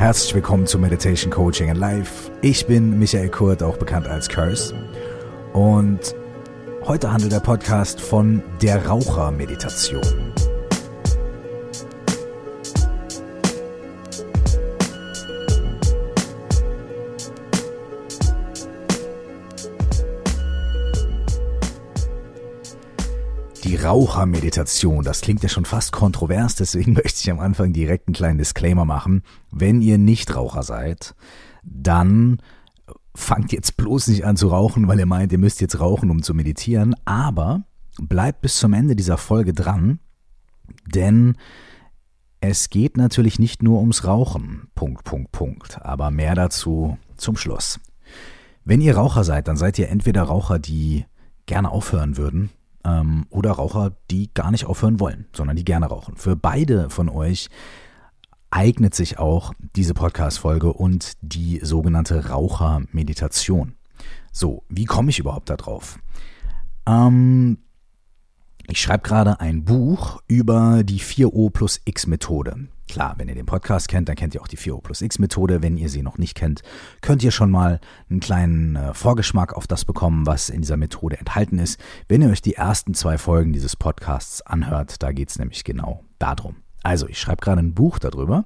Herzlich willkommen zu Meditation Coaching and Life. Ich bin Michael Kurt, auch bekannt als Curse. Und heute handelt der Podcast von der Rauchermeditation. Rauchermeditation, das klingt ja schon fast kontrovers, deswegen möchte ich am Anfang direkt einen kleinen Disclaimer machen. Wenn ihr nicht Raucher seid, dann fangt jetzt bloß nicht an zu rauchen, weil ihr meint, ihr müsst jetzt rauchen, um zu meditieren, aber bleibt bis zum Ende dieser Folge dran, denn es geht natürlich nicht nur ums Rauchen. Punkt, Punkt, Punkt. Aber mehr dazu zum Schluss. Wenn ihr Raucher seid, dann seid ihr entweder Raucher, die gerne aufhören würden, ähm, oder Raucher, die gar nicht aufhören wollen, sondern die gerne rauchen. Für beide von euch eignet sich auch diese Podcast-Folge und die sogenannte Rauchermeditation. So, wie komme ich überhaupt da drauf? Ähm, ich schreibe gerade ein Buch über die 4O plus X Methode. Klar, wenn ihr den Podcast kennt, dann kennt ihr auch die 4O plus X Methode. Wenn ihr sie noch nicht kennt, könnt ihr schon mal einen kleinen äh, Vorgeschmack auf das bekommen, was in dieser Methode enthalten ist. Wenn ihr euch die ersten zwei Folgen dieses Podcasts anhört, da geht es nämlich genau darum. Also, ich schreibe gerade ein Buch darüber.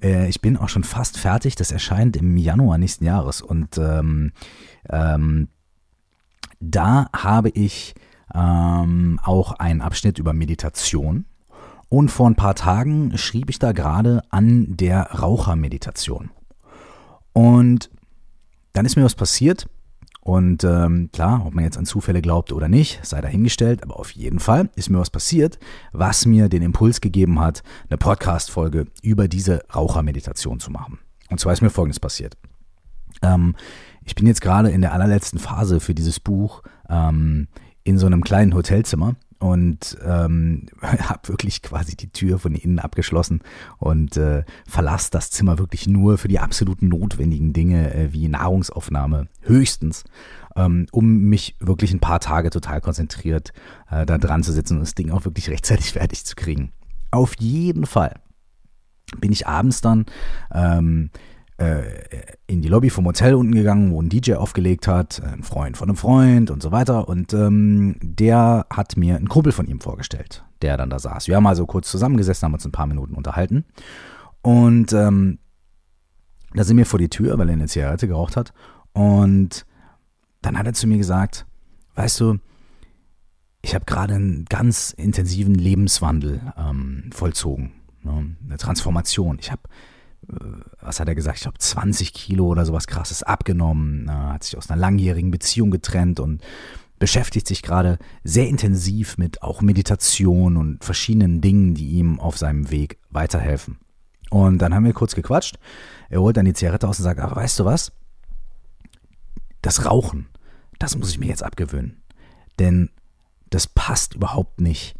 Äh, ich bin auch schon fast fertig. Das erscheint im Januar nächsten Jahres. Und ähm, ähm, da habe ich ähm, auch einen Abschnitt über Meditation und vor ein paar Tagen schrieb ich da gerade an der Rauchermeditation. Und dann ist mir was passiert. Und ähm, klar, ob man jetzt an Zufälle glaubt oder nicht, sei dahingestellt, aber auf jeden Fall ist mir was passiert, was mir den Impuls gegeben hat, eine Podcast-Folge über diese Rauchermeditation zu machen. Und zwar ist mir Folgendes passiert. Ähm, ich bin jetzt gerade in der allerletzten Phase für dieses Buch ähm, in so einem kleinen Hotelzimmer und ähm, habe wirklich quasi die Tür von innen abgeschlossen und äh, verlasse das Zimmer wirklich nur für die absoluten notwendigen Dinge äh, wie Nahrungsaufnahme höchstens, ähm, um mich wirklich ein paar Tage total konzentriert äh, da dran zu sitzen und das Ding auch wirklich rechtzeitig fertig zu kriegen. Auf jeden Fall bin ich abends dann ähm, äh, in die Lobby vom Hotel unten gegangen, wo ein DJ aufgelegt hat, ein Freund von einem Freund und so weiter. Und ähm, der hat mir einen Kumpel von ihm vorgestellt, der dann da saß. Wir haben also kurz zusammengesessen, haben uns ein paar Minuten unterhalten. Und ähm, da sind wir vor die Tür, weil er eine Zigarette geraucht hat. Und dann hat er zu mir gesagt, weißt du, ich habe gerade einen ganz intensiven Lebenswandel ähm, vollzogen, ne? eine Transformation. Ich habe äh, was hat er gesagt? Ich glaube 20 Kilo oder sowas krasses abgenommen, hat sich aus einer langjährigen Beziehung getrennt und beschäftigt sich gerade sehr intensiv mit auch Meditation und verschiedenen Dingen, die ihm auf seinem Weg weiterhelfen. Und dann haben wir kurz gequatscht. Er holt dann die Zigarette aus und sagt, aber weißt du was? Das Rauchen, das muss ich mir jetzt abgewöhnen. Denn das passt überhaupt nicht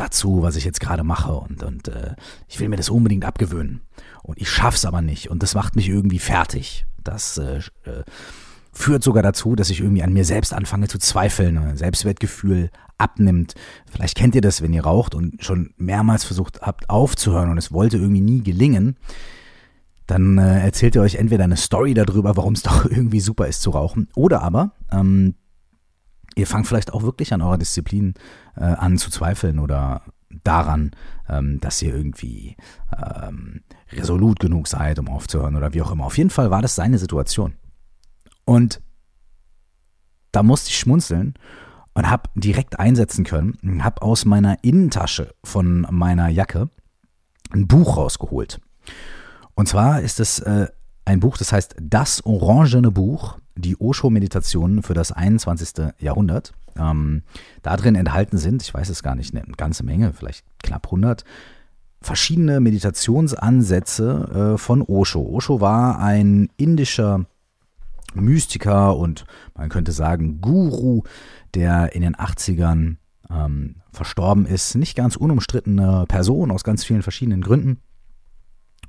dazu, was ich jetzt gerade mache und, und äh, ich will mir das unbedingt abgewöhnen. Und ich schaff's aber nicht und das macht mich irgendwie fertig. Das äh, äh, führt sogar dazu, dass ich irgendwie an mir selbst anfange zu zweifeln, Selbstwertgefühl abnimmt. Vielleicht kennt ihr das, wenn ihr raucht und schon mehrmals versucht habt aufzuhören und es wollte irgendwie nie gelingen. Dann äh, erzählt ihr euch entweder eine Story darüber, warum es doch irgendwie super ist zu rauchen, oder aber ähm, ihr fangt vielleicht auch wirklich an eurer Disziplin äh, an zu zweifeln oder daran, ähm, dass ihr irgendwie ähm, resolut genug seid, um aufzuhören oder wie auch immer. Auf jeden Fall war das seine Situation. Und da musste ich schmunzeln und habe direkt einsetzen können, habe aus meiner Innentasche von meiner Jacke ein Buch rausgeholt. Und zwar ist es äh, ein Buch, das heißt Das Orangene Buch die Osho-Meditationen für das 21. Jahrhundert. Ähm, darin enthalten sind, ich weiß es gar nicht, eine ganze Menge, vielleicht knapp 100, verschiedene Meditationsansätze äh, von Osho. Osho war ein indischer Mystiker und man könnte sagen Guru, der in den 80ern ähm, verstorben ist. Nicht ganz unumstrittene Person aus ganz vielen verschiedenen Gründen.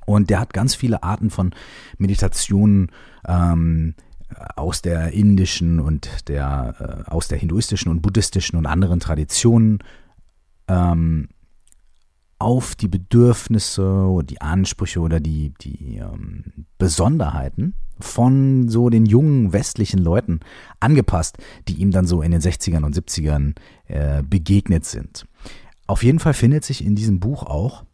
Und der hat ganz viele Arten von Meditationen ähm, aus der indischen und der, äh, aus der hinduistischen und buddhistischen und anderen Traditionen ähm, auf die Bedürfnisse oder die Ansprüche oder die, die ähm, Besonderheiten von so den jungen westlichen Leuten angepasst, die ihm dann so in den 60ern und 70ern äh, begegnet sind. Auf jeden Fall findet sich in diesem Buch auch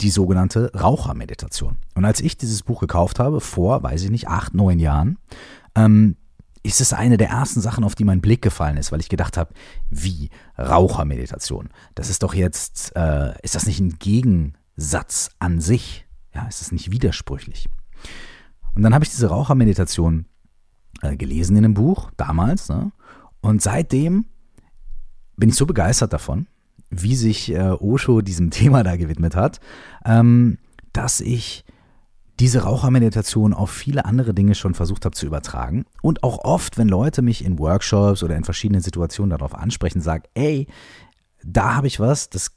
die sogenannte Rauchermeditation. Und als ich dieses Buch gekauft habe, vor, weiß ich nicht, acht, neun Jahren, ähm, ist es eine der ersten Sachen, auf die mein Blick gefallen ist, weil ich gedacht habe, wie Rauchermeditation. Das ist doch jetzt, äh, ist das nicht ein Gegensatz an sich? Ja, ist das nicht widersprüchlich? Und dann habe ich diese Rauchermeditation äh, gelesen in einem Buch, damals, ne? und seitdem bin ich so begeistert davon, wie sich äh, Osho diesem Thema da gewidmet hat, ähm, dass ich diese Rauchermeditation auf viele andere Dinge schon versucht habe zu übertragen. Und auch oft, wenn Leute mich in Workshops oder in verschiedenen Situationen darauf ansprechen, sagen, ey, da habe ich was, das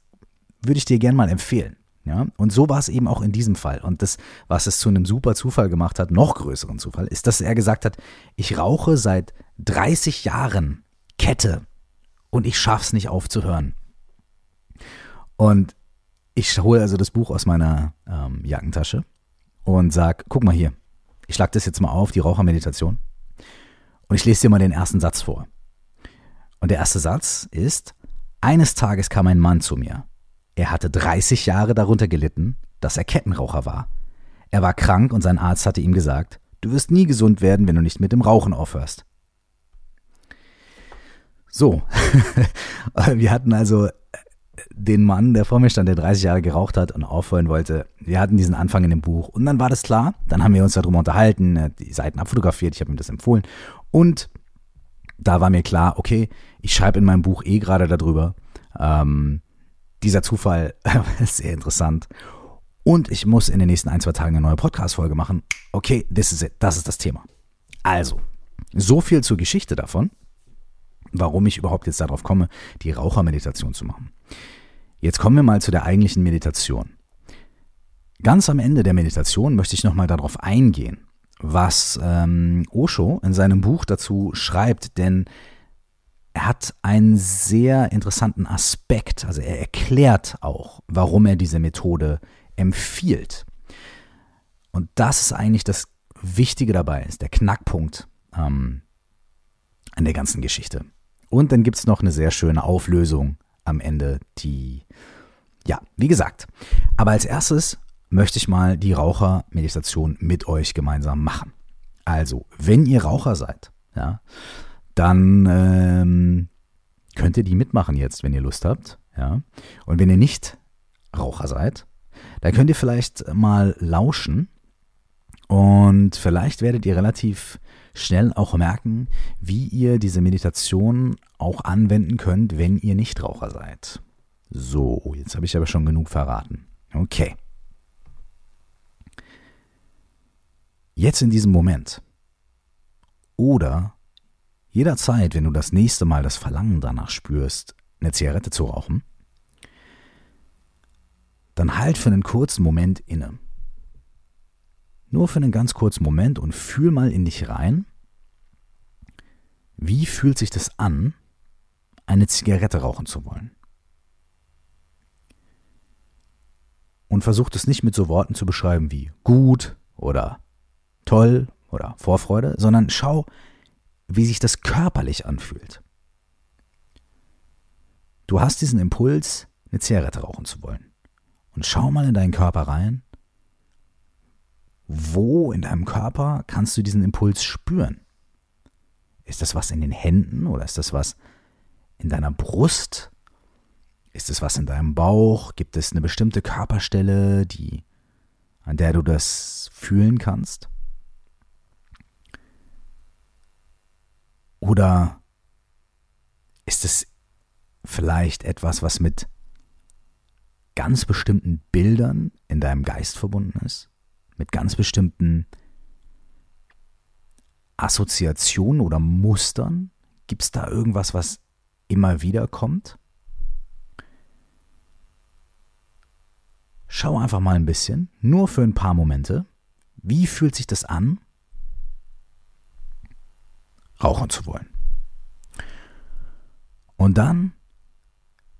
würde ich dir gern mal empfehlen. Ja, und so war es eben auch in diesem Fall. Und das, was es zu einem super Zufall gemacht hat, noch größeren Zufall, ist, dass er gesagt hat, ich rauche seit 30 Jahren Kette und ich schaff's nicht aufzuhören. Und ich hole also das Buch aus meiner ähm, Jackentasche und sag, guck mal hier, ich schlag das jetzt mal auf, die Rauchermeditation. Und ich lese dir mal den ersten Satz vor. Und der erste Satz ist, eines Tages kam ein Mann zu mir. Er hatte 30 Jahre darunter gelitten, dass er Kettenraucher war. Er war krank und sein Arzt hatte ihm gesagt, du wirst nie gesund werden, wenn du nicht mit dem Rauchen aufhörst. So, wir hatten also den Mann, der vor mir stand, der 30 Jahre geraucht hat und aufhören wollte. Wir hatten diesen Anfang in dem Buch und dann war das klar. Dann haben wir uns darüber unterhalten, die Seiten abfotografiert, ich habe ihm das empfohlen und da war mir klar, okay, ich schreibe in meinem Buch eh gerade darüber. Ähm, dieser Zufall ist sehr interessant. Und ich muss in den nächsten ein, zwei Tagen eine neue Podcast-Folge machen. Okay, this is it. Das ist das Thema. Also, so viel zur Geschichte davon, warum ich überhaupt jetzt darauf komme, die Rauchermeditation zu machen. Jetzt kommen wir mal zu der eigentlichen Meditation. Ganz am Ende der Meditation möchte ich nochmal darauf eingehen, was ähm, Osho in seinem Buch dazu schreibt, denn er hat einen sehr interessanten Aspekt, also er erklärt auch, warum er diese Methode empfiehlt. Und das ist eigentlich das Wichtige dabei, ist der Knackpunkt ähm, an der ganzen Geschichte. Und dann gibt es noch eine sehr schöne Auflösung am Ende, die, ja, wie gesagt. Aber als erstes möchte ich mal die Rauchermeditation mit euch gemeinsam machen. Also, wenn ihr Raucher seid, ja, dann ähm, könnt ihr die mitmachen jetzt, wenn ihr Lust habt. Ja. Und wenn ihr nicht Raucher seid, dann könnt ihr vielleicht mal lauschen und vielleicht werdet ihr relativ schnell auch merken, wie ihr diese Meditation auch anwenden könnt, wenn ihr Nichtraucher seid. So, jetzt habe ich aber schon genug verraten. Okay. Jetzt in diesem Moment. Oder jederzeit, wenn du das nächste Mal das Verlangen danach spürst, eine Zigarette zu rauchen, dann halt für einen kurzen Moment inne. Nur für einen ganz kurzen Moment und fühl mal in dich rein. Wie fühlt sich das an, eine Zigarette rauchen zu wollen? Und versuch es nicht mit so Worten zu beschreiben wie gut oder toll oder Vorfreude, sondern schau, wie sich das körperlich anfühlt. Du hast diesen Impuls, eine Zigarette rauchen zu wollen. Und schau mal in deinen Körper rein wo in deinem Körper kannst du diesen Impuls spüren? Ist das was in den Händen oder ist das was in deiner Brust? Ist es was in deinem Bauch? Gibt es eine bestimmte Körperstelle, die, an der du das fühlen kannst? Oder ist es vielleicht etwas, was mit ganz bestimmten Bildern in deinem Geist verbunden ist? Mit ganz bestimmten Assoziationen oder Mustern? Gibt es da irgendwas, was immer wieder kommt? Schau einfach mal ein bisschen, nur für ein paar Momente. Wie fühlt sich das an, rauchen zu wollen? Und dann,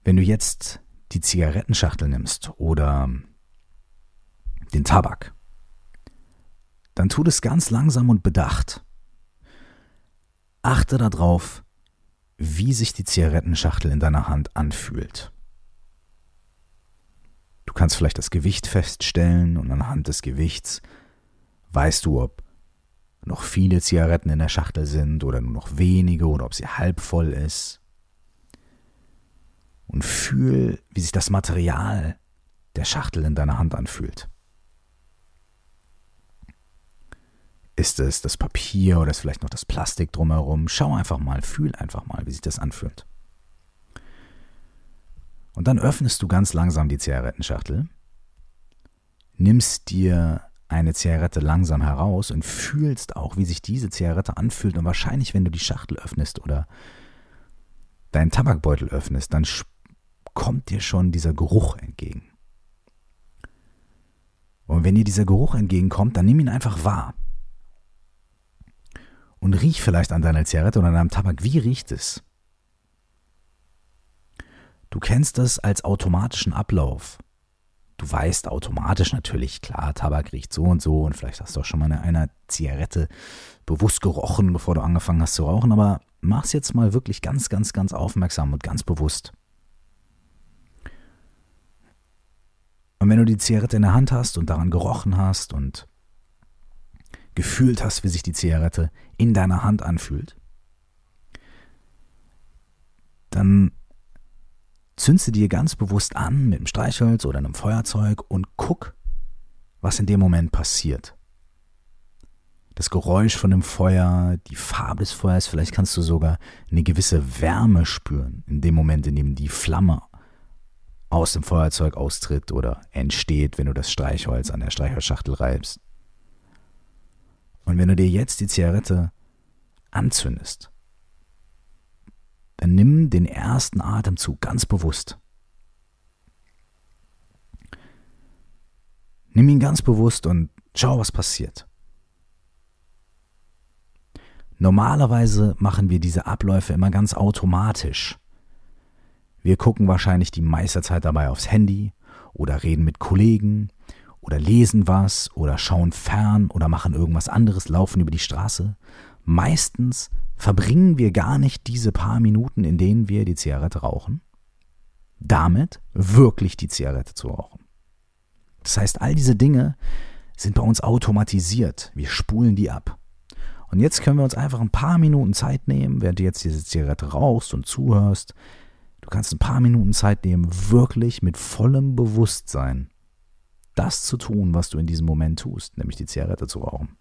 wenn du jetzt die Zigarettenschachtel nimmst oder den Tabak, dann tu das ganz langsam und bedacht. Achte darauf, wie sich die Zigarettenschachtel in deiner Hand anfühlt. Du kannst vielleicht das Gewicht feststellen und anhand des Gewichts weißt du, ob noch viele Zigaretten in der Schachtel sind oder nur noch wenige oder ob sie halb voll ist. Und fühl, wie sich das Material der Schachtel in deiner Hand anfühlt. Ist es das Papier oder ist vielleicht noch das Plastik drumherum? Schau einfach mal, fühl einfach mal, wie sich das anfühlt. Und dann öffnest du ganz langsam die Zigarettenschachtel, nimmst dir eine Zigarette langsam heraus und fühlst auch, wie sich diese Zigarette anfühlt. Und wahrscheinlich, wenn du die Schachtel öffnest oder deinen Tabakbeutel öffnest, dann kommt dir schon dieser Geruch entgegen. Und wenn dir dieser Geruch entgegenkommt, dann nimm ihn einfach wahr und riech vielleicht an deiner Zigarette oder an deinem Tabak. Wie riecht es? Du kennst das als automatischen Ablauf. Du weißt automatisch natürlich, klar, Tabak riecht so und so und vielleicht hast du auch schon mal eine, eine Zigarette bewusst gerochen, bevor du angefangen hast zu rauchen, aber mach's jetzt mal wirklich ganz, ganz, ganz aufmerksam und ganz bewusst. Und wenn du die Zigarette in der Hand hast und daran gerochen hast und gefühlt hast, wie sich die Zigarette in deiner Hand anfühlt, dann zündst du dir ganz bewusst an mit einem Streichholz oder einem Feuerzeug und guck, was in dem Moment passiert. Das Geräusch von dem Feuer, die Farbe des Feuers, vielleicht kannst du sogar eine gewisse Wärme spüren in dem Moment, in dem die Flamme aus dem Feuerzeug austritt oder entsteht, wenn du das Streichholz an der Streichholzschachtel reibst. Und wenn du dir jetzt die Zigarette anzündest, dann nimm den ersten Atemzug ganz bewusst. Nimm ihn ganz bewusst und schau, was passiert. Normalerweise machen wir diese Abläufe immer ganz automatisch. Wir gucken wahrscheinlich die meiste Zeit dabei aufs Handy oder reden mit Kollegen oder lesen was oder schauen fern oder machen irgendwas anderes, laufen über die Straße. Meistens verbringen wir gar nicht diese paar Minuten, in denen wir die Zigarette rauchen, damit wirklich die Zigarette zu rauchen. Das heißt, all diese Dinge sind bei uns automatisiert. Wir spulen die ab. Und jetzt können wir uns einfach ein paar Minuten Zeit nehmen, während du jetzt diese Zigarette rauchst und zuhörst. Du kannst ein paar Minuten Zeit nehmen, wirklich mit vollem Bewusstsein das zu tun, was du in diesem Moment tust, nämlich die Zigarette zu rauchen.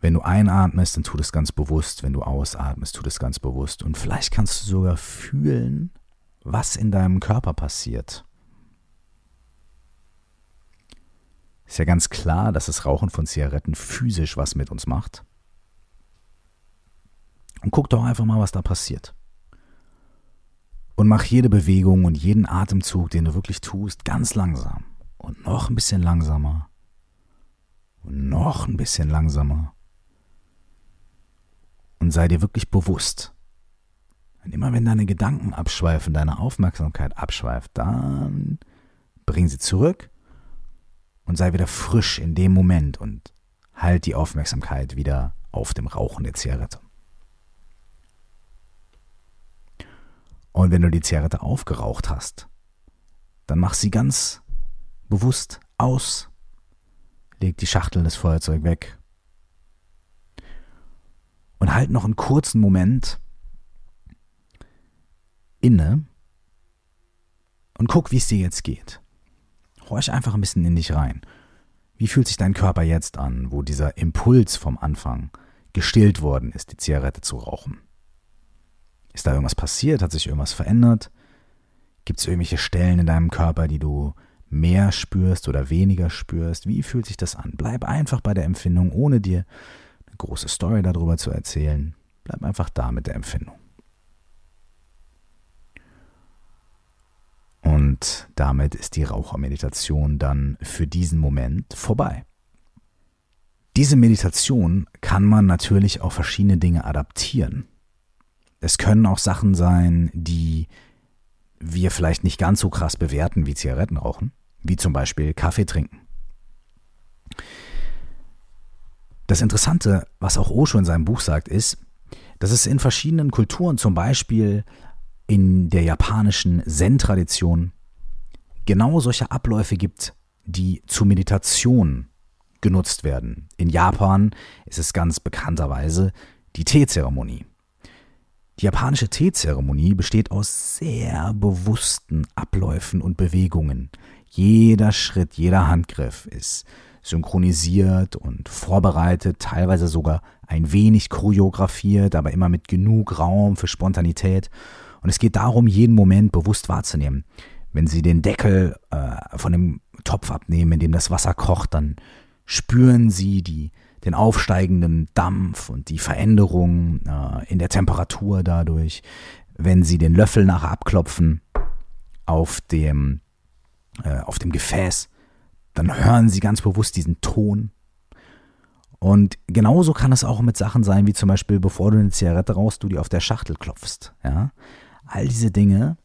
Wenn du einatmest, dann tu das ganz bewusst. Wenn du ausatmest, tu das ganz bewusst. Und vielleicht kannst du sogar fühlen, was in deinem Körper passiert. Ist ja ganz klar, dass das Rauchen von Zigaretten physisch was mit uns macht. Und guck doch einfach mal, was da passiert. Und mach jede Bewegung und jeden Atemzug, den du wirklich tust, ganz langsam. Und noch ein bisschen langsamer. Und noch ein bisschen langsamer. Und sei dir wirklich bewusst. Und immer wenn deine Gedanken abschweifen, deine Aufmerksamkeit abschweift, dann bring sie zurück und sei wieder frisch in dem Moment und halt die Aufmerksamkeit wieder auf dem Rauchen der Zigarette. Und wenn du die Zigarette aufgeraucht hast, dann mach sie ganz bewusst aus, leg die Schachtel des Feuerzeug weg und halt noch einen kurzen Moment inne und guck, wie es dir jetzt geht. Horch einfach ein bisschen in dich rein. Wie fühlt sich dein Körper jetzt an, wo dieser Impuls vom Anfang gestillt worden ist, die Zigarette zu rauchen? Ist da irgendwas passiert? Hat sich irgendwas verändert? Gibt es irgendwelche Stellen in deinem Körper, die du mehr spürst oder weniger spürst? Wie fühlt sich das an? Bleib einfach bei der Empfindung, ohne dir eine große Story darüber zu erzählen. Bleib einfach da mit der Empfindung. Und damit ist die Rauchermeditation dann für diesen Moment vorbei. Diese Meditation kann man natürlich auf verschiedene Dinge adaptieren. Es können auch Sachen sein, die wir vielleicht nicht ganz so krass bewerten wie Zigaretten rauchen, wie zum Beispiel Kaffee trinken. Das Interessante, was auch Osho in seinem Buch sagt, ist, dass es in verschiedenen Kulturen, zum Beispiel in der japanischen Zen-Tradition, genau solche Abläufe gibt, die zur Meditation genutzt werden. In Japan ist es ganz bekannterweise die Teezeremonie. Die japanische Teezeremonie besteht aus sehr bewussten Abläufen und Bewegungen. Jeder Schritt, jeder Handgriff ist synchronisiert und vorbereitet, teilweise sogar ein wenig choreografiert, aber immer mit genug Raum für Spontanität. Und es geht darum, jeden Moment bewusst wahrzunehmen. Wenn Sie den Deckel äh, von dem Topf abnehmen, in dem das Wasser kocht, dann spüren Sie die, den aufsteigenden Dampf und die Veränderung äh, in der Temperatur dadurch. Wenn Sie den Löffel nachher abklopfen auf dem, äh, auf dem Gefäß, dann hören Sie ganz bewusst diesen Ton. Und genauso kann es auch mit Sachen sein, wie zum Beispiel, bevor du eine Zigarette rauchst, du die auf der Schachtel klopfst. Ja? All diese Dinge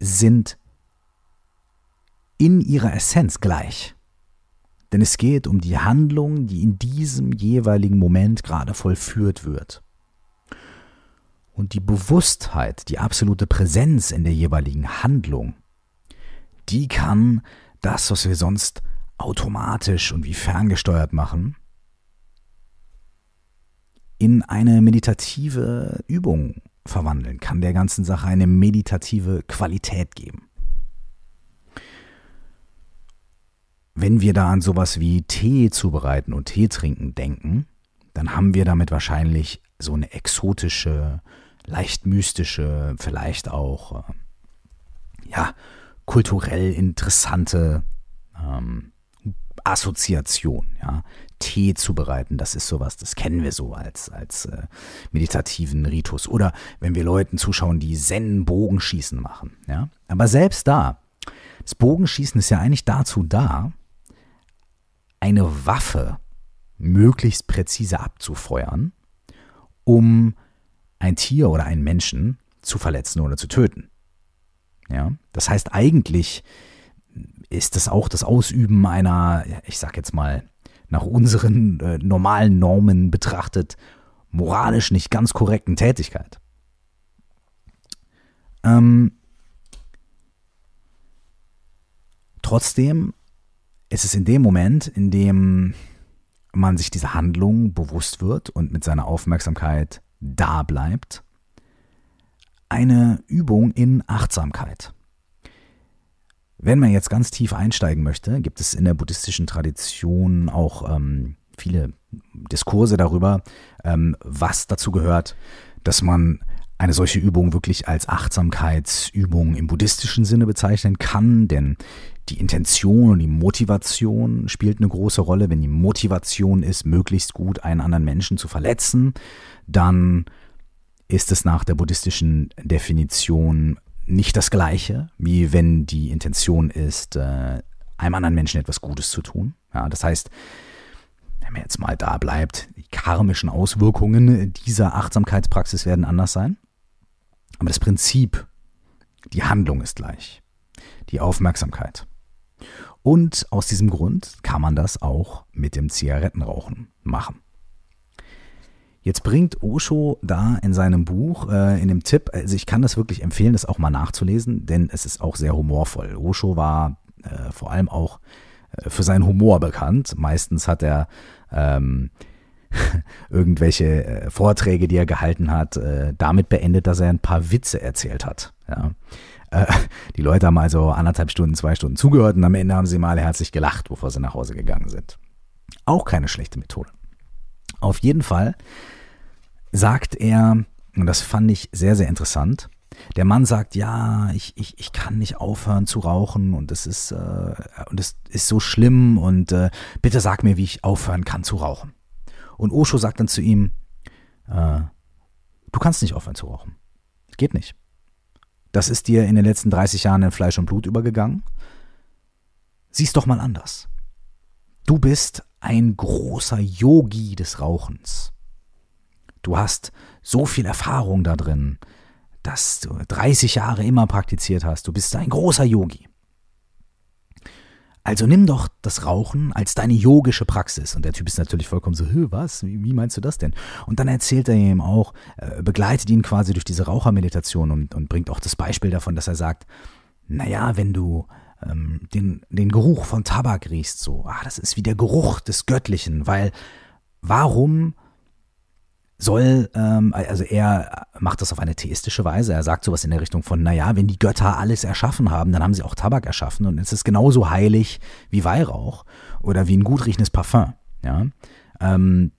sind in ihrer Essenz gleich. Denn es geht um die Handlung, die in diesem jeweiligen Moment gerade vollführt wird. Und die Bewusstheit, die absolute Präsenz in der jeweiligen Handlung, die kann das, was wir sonst automatisch und wie ferngesteuert machen, in eine meditative Übung verwandeln, kann der ganzen Sache eine meditative Qualität geben. Wenn wir da an sowas wie Tee zubereiten und Tee trinken denken, dann haben wir damit wahrscheinlich so eine exotische, leicht mystische, vielleicht auch, äh, ja, kulturell interessante ähm, Assoziation. Ja. Tee zubereiten, das ist sowas, das kennen wir so als, als äh, meditativen Ritus. Oder wenn wir Leuten zuschauen, die Zen-Bogenschießen machen. Ja. Aber selbst da, das Bogenschießen ist ja eigentlich dazu da, eine Waffe möglichst präzise abzufeuern, um ein Tier oder einen Menschen zu verletzen oder zu töten. Ja, das heißt eigentlich ist es auch das Ausüben einer, ich sag jetzt mal, nach unseren äh, normalen Normen betrachtet, moralisch nicht ganz korrekten Tätigkeit. Ähm, trotzdem ist es in dem Moment, in dem man sich dieser Handlung bewusst wird und mit seiner Aufmerksamkeit da bleibt, eine Übung in Achtsamkeit. Wenn man jetzt ganz tief einsteigen möchte, gibt es in der buddhistischen Tradition auch ähm, viele Diskurse darüber, ähm, was dazu gehört, dass man eine solche Übung wirklich als Achtsamkeitsübung im buddhistischen Sinne bezeichnen kann, denn die Intention und die Motivation spielt eine große Rolle. Wenn die Motivation ist, möglichst gut einen anderen Menschen zu verletzen, dann ist es nach der buddhistischen Definition nicht das gleiche, wie wenn die Intention ist, äh, einem anderen Menschen etwas Gutes zu tun. Ja, das heißt, wenn man jetzt mal da bleibt, die karmischen Auswirkungen dieser Achtsamkeitspraxis werden anders sein. Aber das Prinzip, die Handlung ist gleich. Die Aufmerksamkeit. Und aus diesem Grund kann man das auch mit dem Zigarettenrauchen machen. Jetzt bringt Osho da in seinem Buch, äh, in dem Tipp, also ich kann das wirklich empfehlen, das auch mal nachzulesen, denn es ist auch sehr humorvoll. Osho war äh, vor allem auch äh, für seinen Humor bekannt. Meistens hat er ähm, irgendwelche äh, Vorträge, die er gehalten hat, äh, damit beendet, dass er ein paar Witze erzählt hat. Ja. Äh, die Leute haben also anderthalb Stunden, zwei Stunden zugehört und am Ende haben sie mal herzlich gelacht, bevor sie nach Hause gegangen sind. Auch keine schlechte Methode. Auf jeden Fall sagt er, und das fand ich sehr, sehr interessant, der Mann sagt, ja, ich, ich, ich kann nicht aufhören zu rauchen und es ist, äh, und es ist so schlimm und äh, bitte sag mir, wie ich aufhören kann zu rauchen. Und Osho sagt dann zu ihm, äh, du kannst nicht aufhören zu rauchen. Geht nicht. Das ist dir in den letzten 30 Jahren in Fleisch und Blut übergegangen. Sieh's doch mal anders. Du bist ein großer Yogi des Rauchens. Du hast so viel Erfahrung da drin, dass du 30 Jahre immer praktiziert hast. Du bist ein großer Yogi. Also nimm doch das Rauchen als deine yogische Praxis. Und der Typ ist natürlich vollkommen so, was? Wie, wie, meinst du das denn? Und dann erzählt er ihm auch, äh, begleitet ihn quasi durch diese Rauchermeditation und, und bringt auch das Beispiel davon, dass er sagt, naja, wenn du ähm, den, den Geruch von Tabak riechst, so, ah, das ist wie der Geruch des Göttlichen, weil warum soll, ähm, also er macht das auf eine theistische Weise. Er sagt sowas in der Richtung von, naja, wenn die Götter alles erschaffen haben, dann haben sie auch Tabak erschaffen und es ist genauso heilig wie Weihrauch oder wie ein gut riechendes Parfum. Ja. Ähm,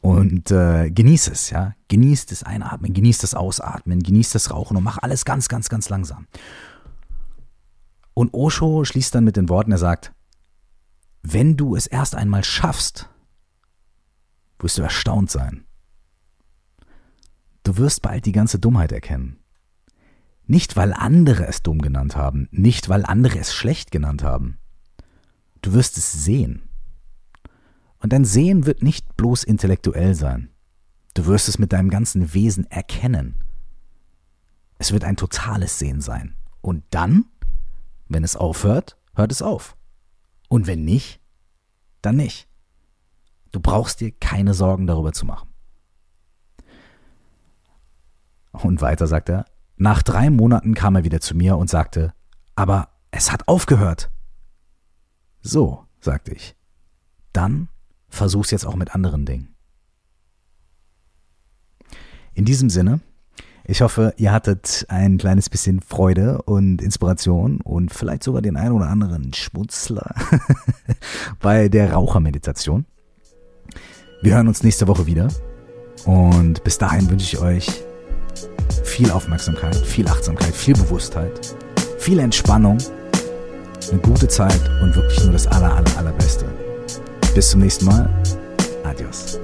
und äh, genieß es, ja. Genieß das Einatmen, genieß das Ausatmen, genieß das Rauchen und mach alles ganz, ganz, ganz langsam. Und Osho schließt dann mit den Worten, er sagt, wenn du es erst einmal schaffst, wirst du erstaunt sein. Du wirst bald die ganze Dummheit erkennen. Nicht, weil andere es dumm genannt haben, nicht, weil andere es schlecht genannt haben. Du wirst es sehen. Und dein Sehen wird nicht bloß intellektuell sein. Du wirst es mit deinem ganzen Wesen erkennen. Es wird ein totales Sehen sein. Und dann, wenn es aufhört, hört es auf. Und wenn nicht, dann nicht. Du brauchst dir keine Sorgen darüber zu machen. Und weiter sagt er, nach drei Monaten kam er wieder zu mir und sagte, aber es hat aufgehört. So, sagte ich, dann versuch's jetzt auch mit anderen Dingen. In diesem Sinne, ich hoffe, ihr hattet ein kleines bisschen Freude und Inspiration und vielleicht sogar den einen oder anderen Schmutzler bei der Rauchermeditation. Wir hören uns nächste Woche wieder. Und bis dahin wünsche ich euch viel Aufmerksamkeit, viel Achtsamkeit, viel Bewusstheit, viel Entspannung, eine gute Zeit und wirklich nur das aller, aller, allerbeste. Bis zum nächsten Mal. Adios.